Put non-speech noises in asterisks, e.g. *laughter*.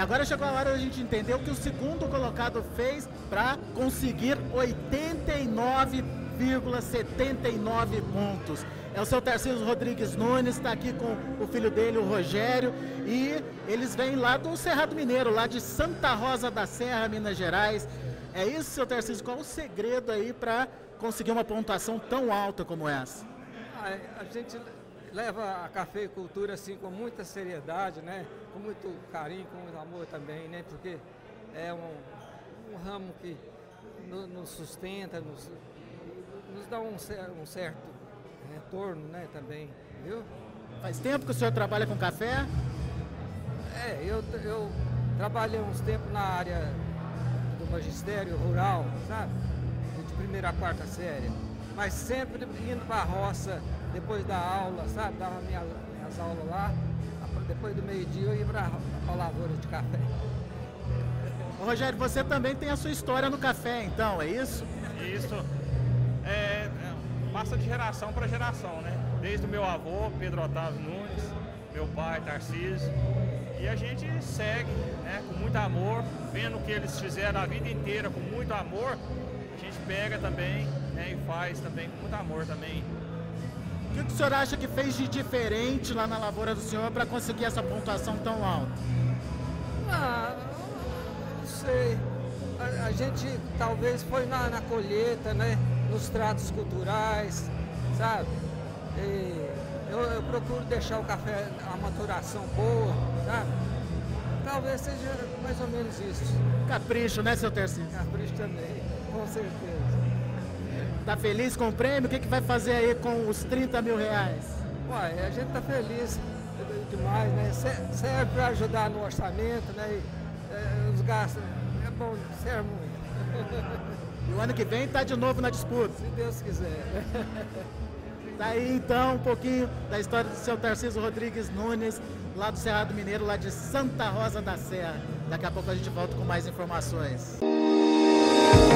agora chegou a hora da gente entender o que o segundo colocado fez para conseguir 89,79 pontos. É o seu Tarcísio Rodrigues Nunes, está aqui com o filho dele, o Rogério, e eles vêm lá do Cerrado Mineiro, lá de Santa Rosa da Serra, Minas Gerais. É isso, seu Tarcísio? Qual o segredo aí para conseguir uma pontuação tão alta como essa? A gente leva a cafeicultura assim com muita seriedade, né? Com muito carinho, com muito amor também, né? Porque é um, um ramo que nos, nos sustenta, nos, nos dá um, um, certo retorno, né? Também, viu? Faz tempo que o senhor trabalha com café? É, eu, eu trabalhei uns tempos na área do magistério rural, sabe? De primeira a quarta série. Mas sempre indo para a roça depois da aula, sabe? Dava minha, minhas aulas lá. Depois do meio-dia eu ia para a lavoura de café. Ô, Rogério, você também tem a sua história no café, então, é isso? Isso. É, é, passa de geração para geração, né? Desde o meu avô, Pedro Otávio Nunes, meu pai, Tarcísio. E a gente segue, né, com muito amor, vendo o que eles fizeram a vida inteira com muito amor, a gente pega também né, e faz também com muito amor também o que, o senhor acha que fez de diferente lá na lavoura do senhor para conseguir essa pontuação tão alta? Ah, não sei. A, a gente talvez foi na, na, colheita, né? Nos tratos culturais, sabe? E eu, eu procuro deixar o café, a maturação boa, sabe? Talvez seja mais ou menos isso. Capricho, né, seu Tercinho? Capricho também, com certeza. Tá feliz com o prêmio? O que, que vai fazer aí com os 30 mil reais? Uai, a gente tá feliz demais, né? Serve para ajudar no orçamento, né? E, é, os gastos. É bom, serve muito. E o ano que vem tá de novo na disputa. Se Deus quiser. *laughs* Tá aí então um pouquinho da história do seu Tarcísio Rodrigues Nunes, lá do Cerrado Mineiro, lá de Santa Rosa da Serra. Daqui a pouco a gente volta com mais informações. Música